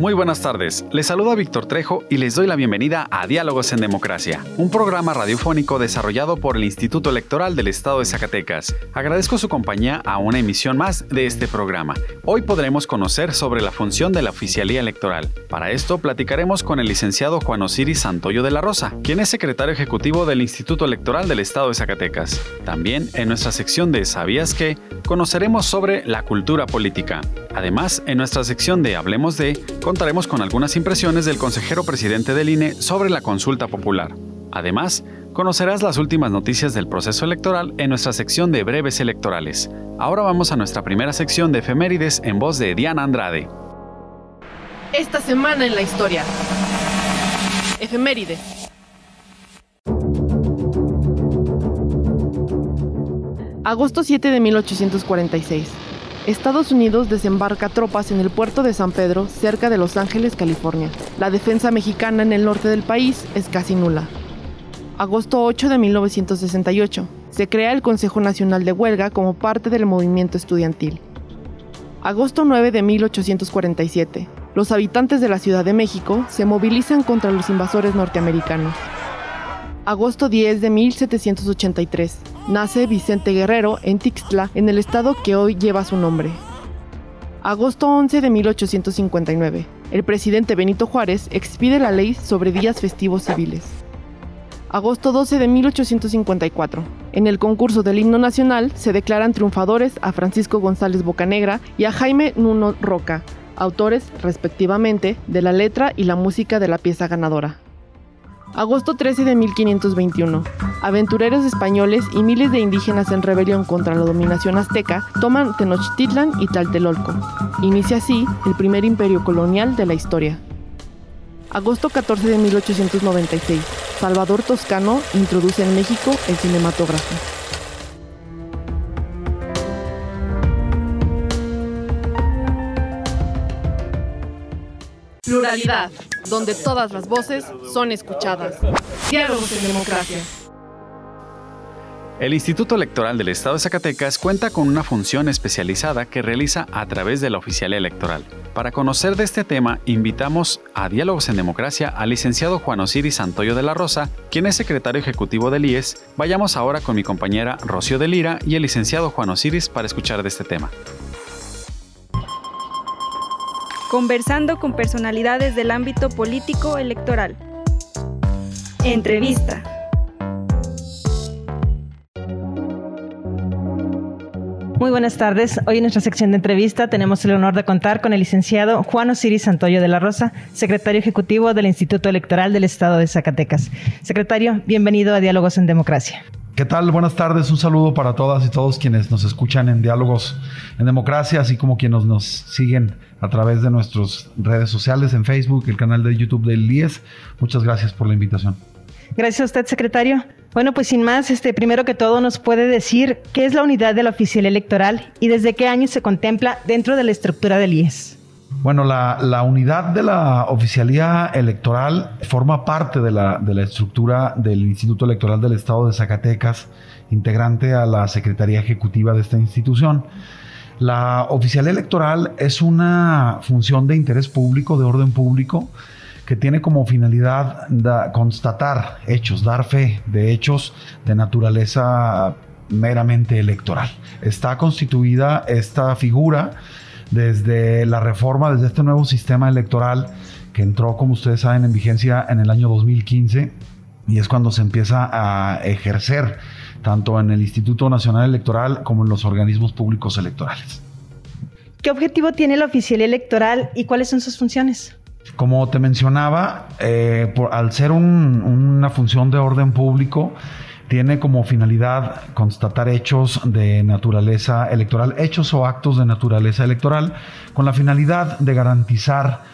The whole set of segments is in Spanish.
Muy buenas tardes, les saluda Víctor Trejo y les doy la bienvenida a Diálogos en Democracia, un programa radiofónico desarrollado por el Instituto Electoral del Estado de Zacatecas. Agradezco su compañía a una emisión más de este programa. Hoy podremos conocer sobre la función de la oficialía electoral. Para esto platicaremos con el licenciado Juan Osiris Santoyo de la Rosa, quien es secretario ejecutivo del Instituto Electoral del Estado de Zacatecas. También en nuestra sección de ¿Sabías qué? conoceremos sobre la cultura política. Además, en nuestra sección de Hablemos de, contaremos con algunas impresiones del consejero presidente del INE sobre la consulta popular. Además, conocerás las últimas noticias del proceso electoral en nuestra sección de breves electorales. Ahora vamos a nuestra primera sección de efemérides en voz de Diana Andrade. Esta semana en la historia. Efemérides. Agosto 7 de 1846. Estados Unidos desembarca tropas en el puerto de San Pedro, cerca de Los Ángeles, California. La defensa mexicana en el norte del país es casi nula. Agosto 8 de 1968. Se crea el Consejo Nacional de Huelga como parte del movimiento estudiantil. Agosto 9 de 1847. Los habitantes de la Ciudad de México se movilizan contra los invasores norteamericanos. Agosto 10 de 1783. Nace Vicente Guerrero en Tixtla, en el estado que hoy lleva su nombre. Agosto 11 de 1859. El presidente Benito Juárez expide la ley sobre días festivos civiles. Agosto 12 de 1854. En el concurso del himno nacional se declaran triunfadores a Francisco González Bocanegra y a Jaime Nuno Roca, autores, respectivamente, de la letra y la música de la pieza ganadora. Agosto 13 de 1521. Aventureros españoles y miles de indígenas en rebelión contra la dominación azteca toman Tenochtitlan y Tlatelolco. Inicia así el primer imperio colonial de la historia. Agosto 14 de 1896. Salvador Toscano introduce en México el cinematógrafo. Pluralidad, donde todas las voces son escuchadas. Diálogos en democracia. El Instituto Electoral del Estado de Zacatecas cuenta con una función especializada que realiza a través de la oficialía electoral. Para conocer de este tema, invitamos a Diálogos en Democracia al licenciado Juan Osiris Santoyo de la Rosa, quien es secretario ejecutivo del IES. Vayamos ahora con mi compañera Rocío de Lira y el licenciado Juan Osiris para escuchar de este tema. Conversando con personalidades del ámbito político electoral. Entrevista. Muy buenas tardes. Hoy en nuestra sección de entrevista tenemos el honor de contar con el licenciado Juan Osiris Santoyo de la Rosa, secretario ejecutivo del Instituto Electoral del Estado de Zacatecas. Secretario, bienvenido a Diálogos en Democracia. ¿Qué tal? Buenas tardes. Un saludo para todas y todos quienes nos escuchan en Diálogos en Democracia, así como quienes nos siguen a través de nuestras redes sociales, en Facebook, el canal de YouTube del IES. Muchas gracias por la invitación. Gracias a usted, secretario. Bueno, pues sin más, este, primero que todo nos puede decir qué es la unidad de la oficial electoral y desde qué año se contempla dentro de la estructura del IES. Bueno, la, unidad de la oficialía electoral forma parte de la, estructura del Instituto Electoral del Estado de Zacatecas, integrante a la Secretaría Ejecutiva de esta institución. La oficialía electoral es una función de interés público, de orden público, que tiene como finalidad constatar hechos, dar fe de hechos de naturaleza meramente electoral. Está constituida esta figura desde la reforma, desde este nuevo sistema electoral que entró, como ustedes saben, en vigencia en el año 2015 y es cuando se empieza a ejercer tanto en el Instituto Nacional Electoral como en los organismos públicos electorales. ¿Qué objetivo tiene la oficialía electoral y cuáles son sus funciones? Como te mencionaba, eh, al ser una función de orden público, tiene como finalidad constatar hechos de naturaleza electoral, hechos o actos de naturaleza electoral, con la finalidad de garantizar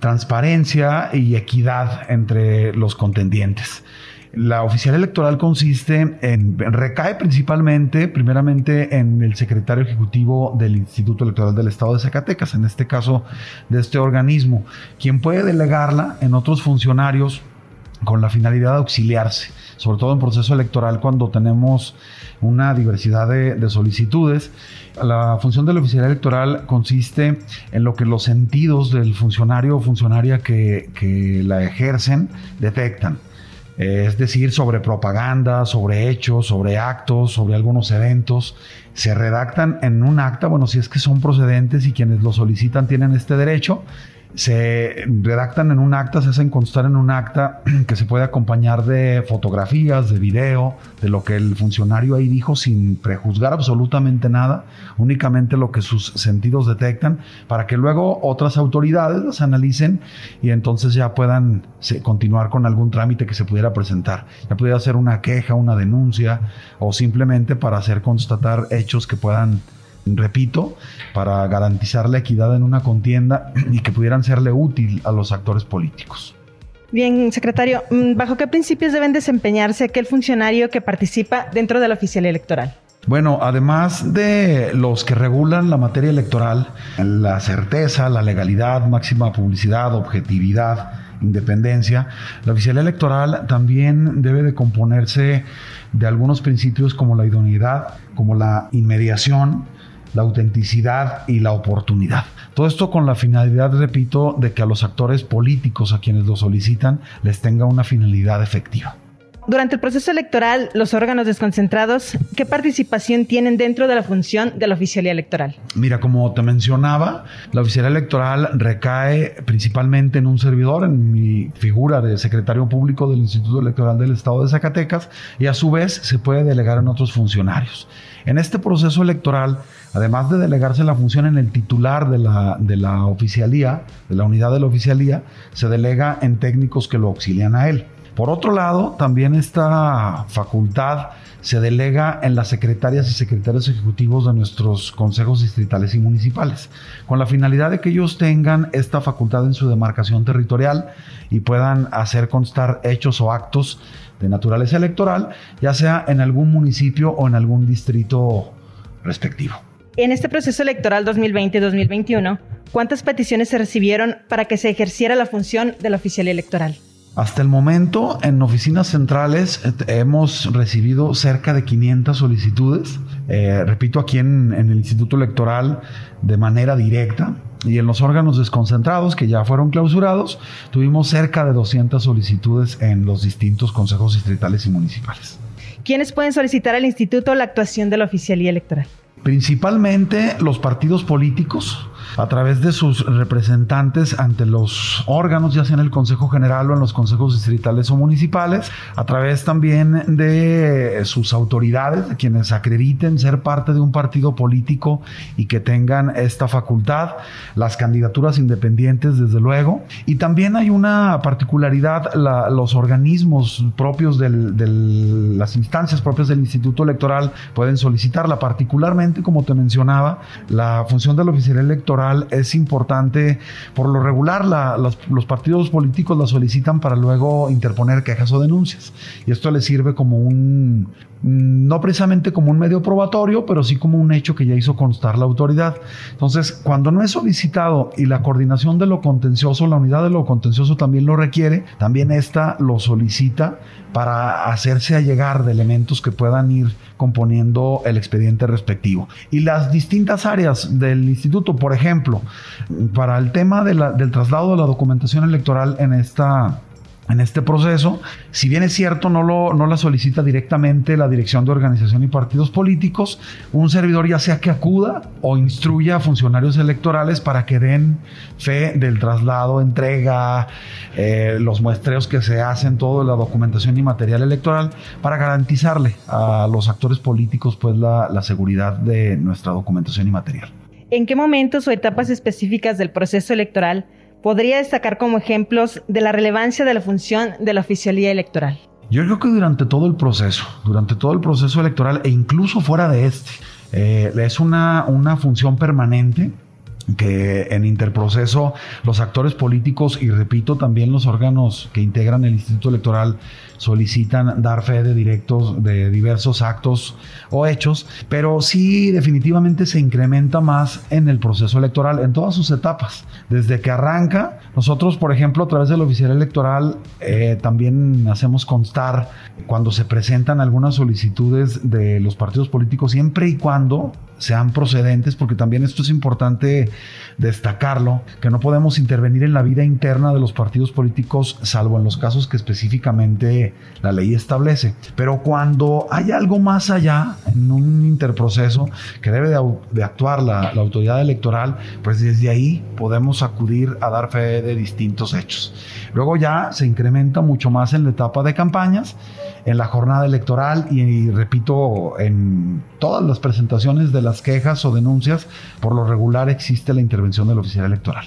transparencia y equidad entre los contendientes. La oficial electoral consiste en, recae principalmente, primeramente, en el secretario ejecutivo del Instituto Electoral del Estado de Zacatecas, en este caso de este organismo, quien puede delegarla en otros funcionarios con la finalidad de auxiliarse, sobre todo en proceso electoral cuando tenemos una diversidad de, solicitudes. La función de la oficial electoral consiste en lo que los sentidos del funcionario o funcionaria que, que la ejercen detectan es decir, sobre propaganda, sobre hechos, sobre actos, sobre algunos eventos. Se redactan en un acta, bueno, si es que son procedentes y quienes lo solicitan tienen este derecho, se redactan en un acta, se hacen constar en un acta que se puede acompañar de fotografías, de video, de lo que el funcionario ahí dijo sin prejuzgar absolutamente nada, únicamente lo que sus sentidos detectan, para que luego otras autoridades las analicen y entonces ya puedan continuar con algún trámite que se pudiera presentar. Ya pudiera ser una queja, una denuncia o simplemente para hacer constatar hechos que puedan repito, para garantizar la equidad en una contienda y que pudieran serle útil a los actores políticos. Bien, secretario, mm, ¿bajo qué principios deben desempeñarse aquel funcionario que participa dentro de la oficialía electoral? Bueno, además de los que regulan la materia electoral, la certeza, la legalidad, máxima publicidad, objetividad, independencia, la oficialía electoral también debe de componerse de algunos principios como la idoneidad, como la inmediación, la autenticidad y la oportunidad. Todo esto con la finalidad, repito, de que a los actores políticos a quienes lo solicitan les tenga una finalidad efectiva. Durante el proceso electoral, los órganos desconcentrados, ¿qué participación tienen dentro de la función de la oficialía electoral? Mira, como te mencionaba, la oficialía electoral recae principalmente en un servidor, en mi figura de secretario público del Instituto Electoral del Estado de Zacatecas, y a su vez se puede delegar en otros funcionarios. En este proceso electoral, además de delegarse la función en el titular de la, de la oficialía, de la unidad de la oficialía, se delega en técnicos que lo auxilian a él. Por otro lado, también esta facultad se delega en las secretarias y secretarios ejecutivos de nuestros consejos distritales y municipales, con la finalidad de que ellos tengan esta facultad en su demarcación territorial y puedan hacer constar hechos o actos de naturaleza electoral, ya sea en algún municipio o en algún distrito respectivo. En este proceso electoral 2020-2021, ¿cuántas peticiones se recibieron para que se ejerciera la función del oficial electoral? Hasta el momento, en oficinas centrales eh, hemos recibido cerca de 500 solicitudes, eh, repito, aquí en, el Instituto Electoral de manera directa, y en los órganos desconcentrados que ya fueron clausurados, tuvimos cerca de 200 solicitudes en los distintos consejos distritales y municipales. ¿Quiénes pueden solicitar al instituto la actuación de la oficialía electoral? Principalmente los partidos políticos, a través de sus representantes ante los órganos, ya sea en el Consejo General o en los consejos distritales o municipales, a través también de sus autoridades, quienes acrediten ser parte de un partido político y que tengan esta facultad, las candidaturas independientes, desde luego, y también hay una particularidad, los organismos propios de las instancias propias del Instituto Electoral pueden solicitarla, particularmente, como te mencionaba, la función del oficial electoral es importante, por lo regular los, partidos políticos la solicitan para luego interponer quejas o denuncias. Y esto le sirve como un, no precisamente como un medio probatorio, pero sí como un hecho que ya hizo constar la autoridad. Entonces, cuando no es solicitado y la coordinación de lo contencioso, la unidad de lo contencioso también lo requiere, también esta lo solicita para hacerse allegar de elementos que puedan ir componiendo el expediente respectivo. Y las distintas áreas del instituto, por ejemplo, para el tema del traslado de la documentación electoral en esta en este proceso. Si bien es cierto, no, lo, no la solicita directamente la Dirección de Organización y Partidos Políticos, un servidor ya sea que acuda o instruya a funcionarios electorales para que den fe del traslado, entrega, eh, los muestreos que se hacen, toda la documentación y material electoral, para garantizarle a los actores políticos pues, la, la seguridad de nuestra documentación y material. ¿En qué momentos o etapas específicas del proceso electoral podría destacar como ejemplos de la relevancia de la función de la oficialía electoral? Yo creo que durante todo el proceso, durante todo el proceso electoral e incluso fuera de este, eh, es una, una función permanente que en interproceso los actores políticos y repito también los órganos que integran el Instituto Electoral solicitan dar fe de directos de diversos actos o hechos, pero sí definitivamente se incrementa más en el proceso electoral, en todas sus etapas. Desde que arranca, nosotros, por ejemplo, a través del oficial electoral, eh, también hacemos constar cuando se presentan algunas solicitudes de los partidos políticos, siempre y cuando sean procedentes, porque también esto es importante destacarlo, que no podemos intervenir en la vida interna de los partidos políticos, salvo en los casos que específicamente la ley establece. Pero cuando hay algo más allá, en un interproceso que debe de, actuar la, autoridad electoral, pues desde ahí podemos acudir a dar fe de distintos hechos. Luego ya se incrementa mucho más en la etapa de campañas, en la jornada electoral y, repito, en todas las presentaciones de las quejas o denuncias, por lo regular existe la intervención del oficial electoral.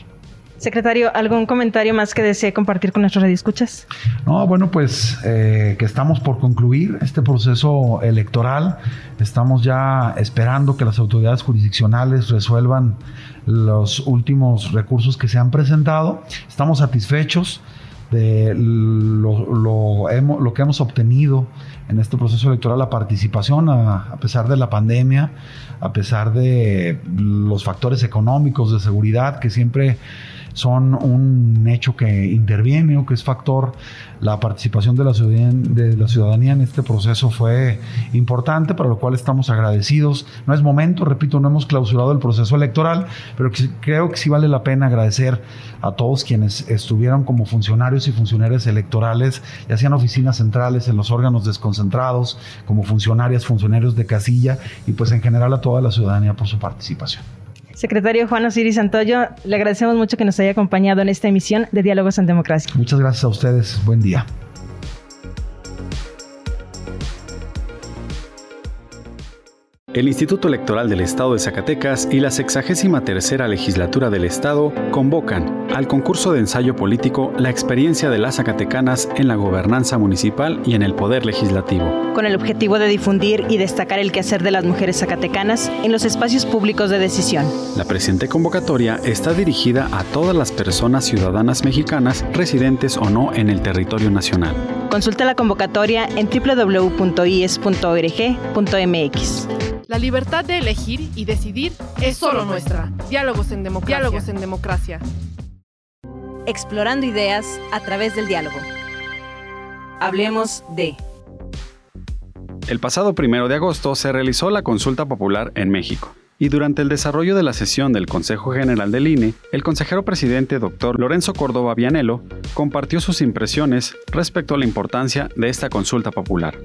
Secretario, ¿algún comentario más que desee compartir con nuestros radioescuchas? No, bueno, pues eh, que estamos por concluir este proceso electoral. Estamos ya esperando que las autoridades jurisdiccionales resuelvan los últimos recursos que se han presentado. Estamos satisfechos de lo, lo, que hemos obtenido en este proceso electoral, la participación a, pesar de la pandemia, a pesar de los factores económicos de seguridad que siempre son un hecho que interviene o que es factor. La participación de la, ciudadanía, de la ciudadanía en este proceso fue importante, para lo cual estamos agradecidos. No es momento, repito, no hemos clausurado el proceso electoral, pero creo que sí vale la pena agradecer a todos quienes estuvieron como funcionarios y funcionarias electorales, ya sean oficinas centrales, en los órganos desconcentrados, como funcionarias, funcionarios de casilla y pues en general a toda la ciudadanía por su participación. Secretario Juan Osiris Santoyo, le agradecemos mucho que nos haya acompañado en esta emisión de Diálogos en Democracia. Muchas gracias a ustedes. Buen día. El Instituto Electoral del Estado de Zacatecas y la 63 tercera legislatura del Estado convocan al concurso de ensayo político La experiencia de las Zacatecanas en la gobernanza municipal y en el poder legislativo. Con el objetivo de difundir y destacar el quehacer de las mujeres zacatecanas en los espacios públicos de decisión. La presente convocatoria está dirigida a todas las personas ciudadanas mexicanas residentes o no en el territorio nacional. Consulta la convocatoria en www.ies.org.mx. La libertad de elegir y decidir es solo nuestra. Diálogos en democracia. Diálogos en democracia. Explorando ideas a través del diálogo. Hablemos de... El pasado primero de agosto se realizó la consulta popular en México. Y durante el desarrollo de la sesión del Consejo General del INE, el consejero presidente Dr. Lorenzo Córdoba Vianelo compartió sus impresiones respecto a la importancia de esta consulta popular.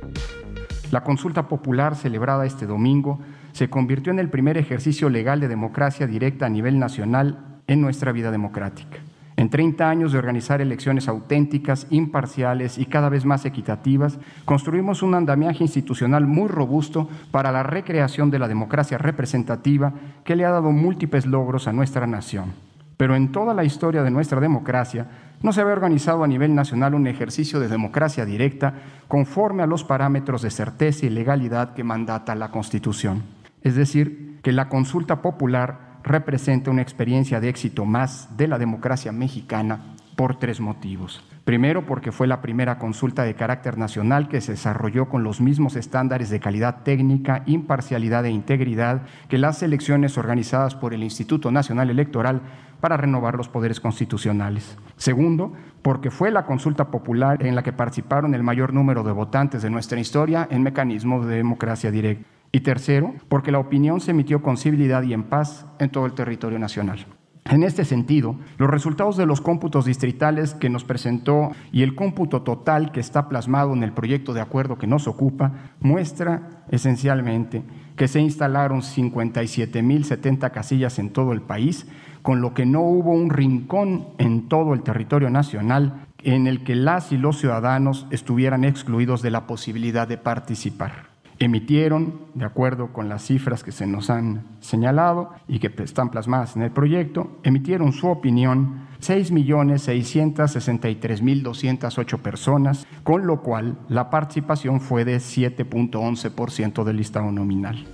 La consulta popular celebrada este domingo se convirtió en el primer ejercicio legal de democracia directa a nivel nacional en nuestra vida democrática. En 30 años de organizar elecciones auténticas, imparciales y cada vez más equitativas, construimos un andamiaje institucional muy robusto para la recreación de la democracia representativa que le ha dado múltiples logros a nuestra nación. Pero en toda la historia de nuestra democracia, no se había organizado a nivel nacional un ejercicio de democracia directa conforme a los parámetros de certeza y legalidad que mandata la Constitución. Es decir, que la consulta popular representa una experiencia de éxito más de la democracia mexicana por tres motivos. Primero, porque fue la primera consulta de carácter nacional que se desarrolló con los mismos estándares de calidad técnica, imparcialidad e integridad que las elecciones organizadas por el Instituto Nacional Electoral para renovar los poderes constitucionales. Segundo, porque fue la consulta popular en la que participaron el mayor número de votantes de nuestra historia en mecanismos de democracia directa. Y tercero, porque la opinión se emitió con civilidad y en paz en todo el territorio nacional. En este sentido, los resultados de los cómputos distritales que nos presentó y el cómputo total que está plasmado en el proyecto de acuerdo que nos ocupa muestra esencialmente que se instalaron 57.070 casillas en todo el país, con lo que no hubo un rincón en todo el territorio nacional en el que las y los ciudadanos estuvieran excluidos de la posibilidad de participar emitieron, de acuerdo con las cifras que se nos han señalado y que están plasmadas en el proyecto, emitieron su opinión 6.663.208 personas, con lo cual la participación fue de 7.11% del listado nominal.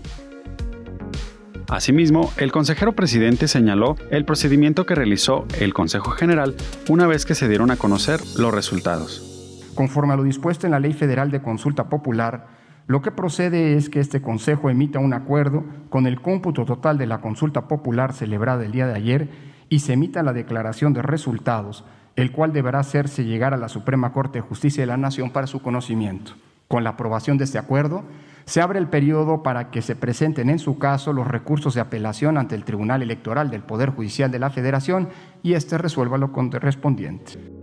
Asimismo, el consejero presidente señaló el procedimiento que realizó el Consejo General una vez que se dieron a conocer los resultados. Conforme a lo dispuesto en la Ley Federal de Consulta Popular, lo que procede es que este Consejo emita un acuerdo con el cómputo total de la consulta popular celebrada el día de ayer y se emita la declaración de resultados, el cual deberá hacerse llegar a la Suprema Corte de Justicia de la Nación para su conocimiento. Con la aprobación de este acuerdo, se abre el periodo para que se presenten en su caso los recursos de apelación ante el Tribunal Electoral del Poder Judicial de la Federación y éste resuelva lo correspondiente.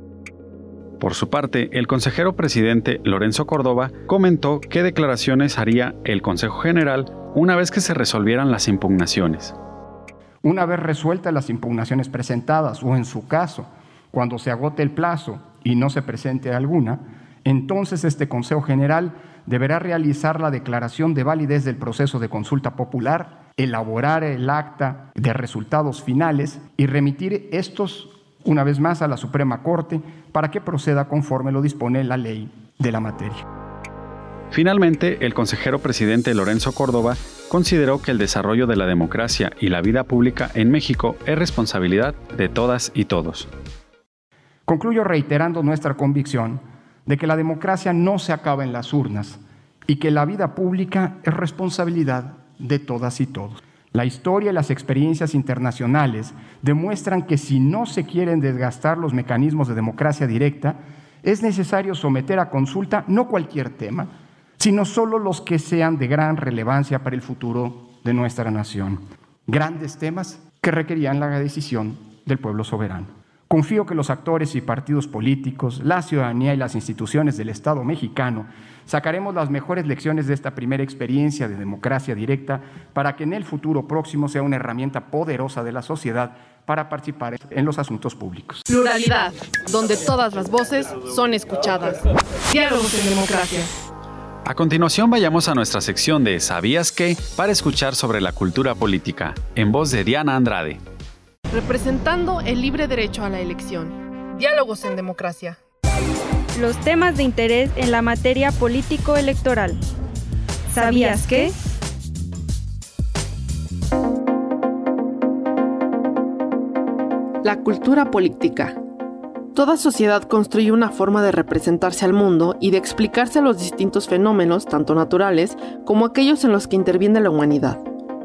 Por su parte, el consejero presidente Lorenzo Córdoba comentó qué declaraciones haría el Consejo General una vez que se resolvieran las impugnaciones. Una vez resueltas las impugnaciones presentadas o en su caso, cuando se agote el plazo y no se presente alguna, entonces este Consejo General deberá realizar la declaración de validez del proceso de consulta popular, elaborar el acta de resultados finales y remitir estos una vez más a la Suprema Corte para que proceda conforme lo dispone la ley de la materia. Finalmente, el consejero presidente Lorenzo Córdoba consideró que el desarrollo de la democracia y la vida pública en México es responsabilidad de todas y todos. Concluyo reiterando nuestra convicción de que la democracia no se acaba en las urnas y que la vida pública es responsabilidad de todas y todos. La historia y las experiencias internacionales demuestran que si no se quieren desgastar los mecanismos de democracia directa, es necesario someter a consulta no cualquier tema, sino solo los que sean de gran relevancia para el futuro de nuestra nación. Grandes temas que requerían la decisión del pueblo soberano. Confío que los actores y partidos políticos, la ciudadanía y las instituciones del Estado mexicano sacaremos las mejores lecciones de esta primera experiencia de democracia directa para que en el futuro próximo sea una herramienta poderosa de la sociedad para participar en los asuntos públicos. Pluralidad, donde todas las voces son escuchadas. Diálogos en democracia. A continuación vayamos a nuestra sección de ¿Sabías qué? para escuchar sobre la cultura política, en voz de Diana Andrade representando el libre derecho a la elección. Diálogos en democracia. Los temas de interés en la materia político-electoral. ¿Sabías qué? La cultura política. Toda sociedad construye una forma de representarse al mundo y de explicarse a los distintos fenómenos, tanto naturales como aquellos en los que interviene la humanidad.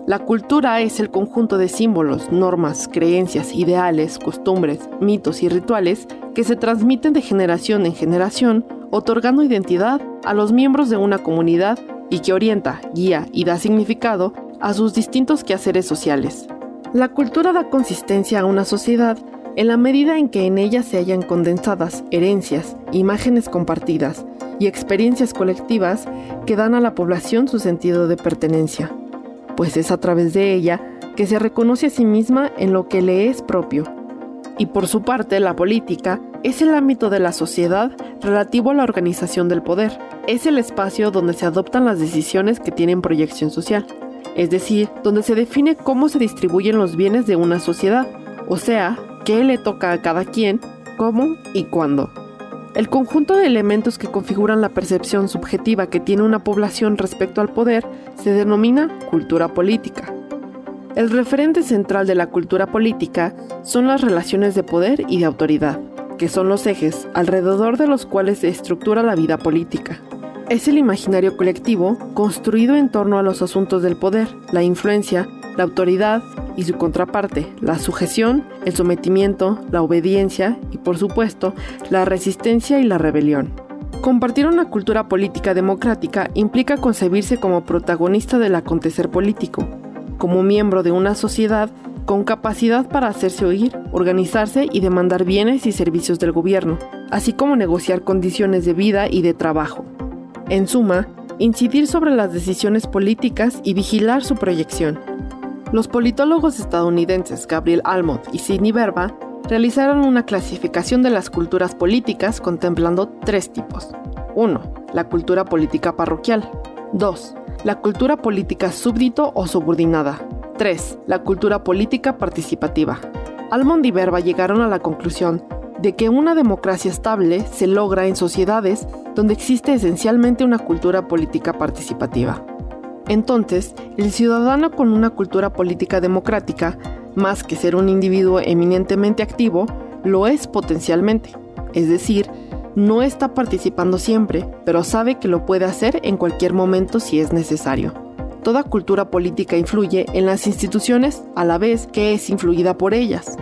La cultura es el conjunto de símbolos, normas, creencias, ideales, costumbres, mitos y rituales que se transmiten de generación en generación, otorgando identidad a los miembros de una comunidad y que orienta, guía y da significado a sus distintos quehaceres sociales. La cultura da consistencia a una sociedad en la medida en que en ella se hallan condensadas herencias, imágenes compartidas y experiencias colectivas que dan a la población su sentido de pertenencia pues es a través de ella que se reconoce a sí misma en lo que le es propio. Y por su parte, la política es el ámbito de la sociedad relativo a la organización del poder. Es el espacio donde se adoptan las decisiones que tienen proyección social, es decir, donde se define cómo se distribuyen los bienes de una sociedad, o sea, qué le toca a cada quien, cómo y cuándo. El conjunto de elementos que configuran la percepción subjetiva que tiene una población respecto al poder se denomina cultura política. El referente central de la cultura política son las relaciones de poder y de autoridad, que son los ejes alrededor de los cuales se estructura la vida política. Es el imaginario colectivo construido en torno a los asuntos del poder, la influencia, la autoridad y su contraparte, la sujeción, el sometimiento, la obediencia y por supuesto la resistencia y la rebelión. Compartir una cultura política democrática implica concebirse como protagonista del acontecer político, como miembro de una sociedad con capacidad para hacerse oír, organizarse y demandar bienes y servicios del gobierno, así como negociar condiciones de vida y de trabajo. En suma, incidir sobre las decisiones políticas y vigilar su proyección. Los politólogos estadounidenses Gabriel Almond y Sidney Verba realizaron una clasificación de las culturas políticas contemplando tres tipos. 1. La cultura política parroquial. 2. La cultura política súbdito o subordinada. 3. La cultura política participativa. Almond y Verba llegaron a la conclusión de que una democracia estable se logra en sociedades donde existe esencialmente una cultura política participativa. Entonces, el ciudadano con una cultura política democrática, más que ser un individuo eminentemente activo, lo es potencialmente. Es decir, no está participando siempre, pero sabe que lo puede hacer en cualquier momento si es necesario. Toda cultura política influye en las instituciones a la vez que es influida por ellas.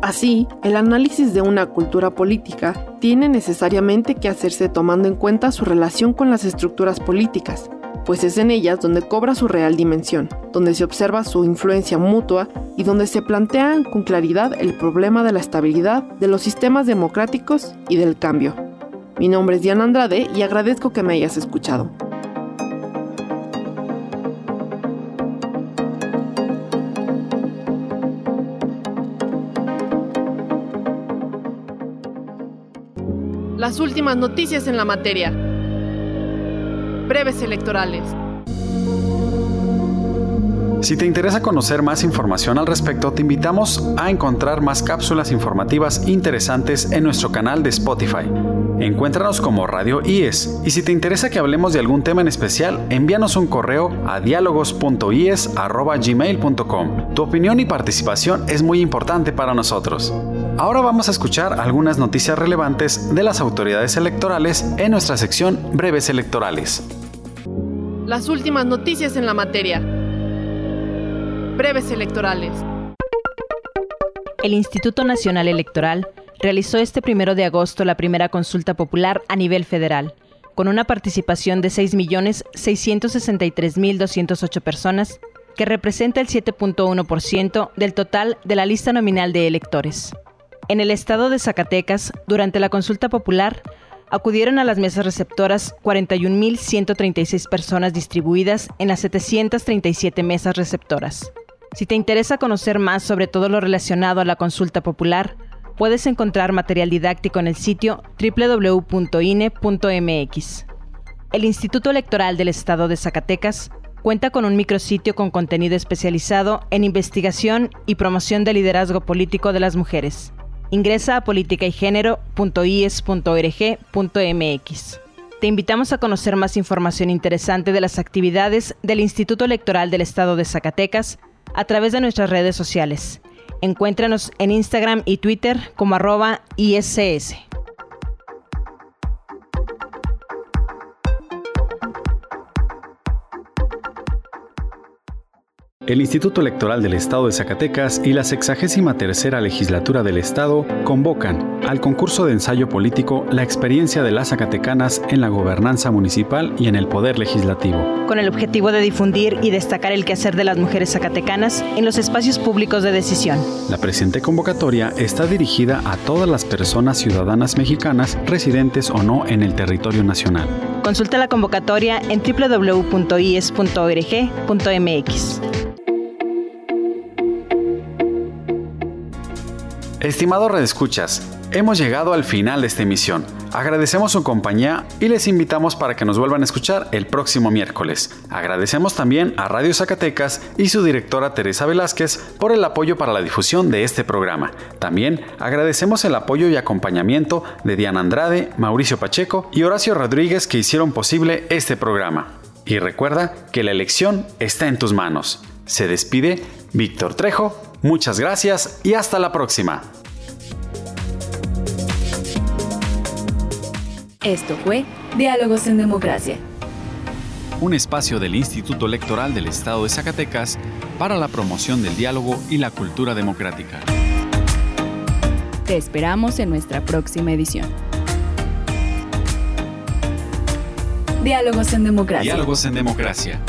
Así, el análisis de una cultura política tiene necesariamente que hacerse tomando en cuenta su relación con las estructuras políticas, pues es en ellas donde cobra su real dimensión, donde se observa su influencia mutua y donde se plantea con claridad el problema de la estabilidad de los sistemas democráticos y del cambio. Mi nombre es Diana Andrade y agradezco que me hayas escuchado. Las últimas noticias en la materia. Breves electorales. Si te interesa conocer más información al respecto, te invitamos a encontrar más cápsulas informativas interesantes en nuestro canal de Spotify. Encuéntranos como Radio IES y si te interesa que hablemos de algún tema en especial, envíanos un correo a diálogos.ies.gmail.com. Tu opinión y participación es muy importante para nosotros. Ahora vamos a escuchar algunas noticias relevantes de las autoridades electorales en nuestra sección Breves Electorales. Las últimas noticias en la materia. Breves Electorales. El Instituto Nacional Electoral realizó este primero de agosto la primera consulta popular a nivel federal, con una participación de 6.663.208 personas, que representa el 7.1% del total de la lista nominal de electores. En el estado de Zacatecas, durante la consulta popular, acudieron a las mesas receptoras 41.136 personas distribuidas en las 737 mesas receptoras. Si te interesa conocer más sobre todo lo relacionado a la consulta popular, puedes encontrar material didáctico en el sitio www.ine.mx. El Instituto Electoral del Estado de Zacatecas cuenta con un micrositio con contenido especializado en investigación y promoción del liderazgo político de las mujeres. Ingresa a politicaygenero.ies.org.mx. Te invitamos a conocer más información interesante de las actividades del Instituto Electoral del Estado de Zacatecas a través de nuestras redes sociales. Encuéntranos en Instagram y Twitter como arroba ISS. El Instituto Electoral del Estado de Zacatecas y la 63 Legislatura del Estado convocan al concurso de ensayo político La experiencia de las Zacatecanas en la gobernanza municipal y en el poder legislativo. Con el objetivo de difundir y destacar el quehacer de las mujeres zacatecanas en los espacios públicos de decisión. La presente convocatoria está dirigida a todas las personas ciudadanas mexicanas residentes o no en el territorio nacional. Consulta la convocatoria en www.ies.org.mx. Estimado Redescuchas, hemos llegado al final de esta emisión. Agradecemos su compañía y les invitamos para que nos vuelvan a escuchar el próximo miércoles. Agradecemos también a Radio Zacatecas y su directora Teresa Velázquez por el apoyo para la difusión de este programa. También agradecemos el apoyo y acompañamiento de Diana Andrade, Mauricio Pacheco y Horacio Rodríguez que hicieron posible este programa. Y recuerda que la elección está en tus manos. Se despide Víctor Trejo Muchas gracias y hasta la próxima. Esto fue Diálogos en Democracia. Un espacio del Instituto Electoral del Estado de Zacatecas para la promoción del diálogo y la cultura democrática. Te esperamos en nuestra próxima edición. Diálogos en Democracia. Diálogos en Democracia.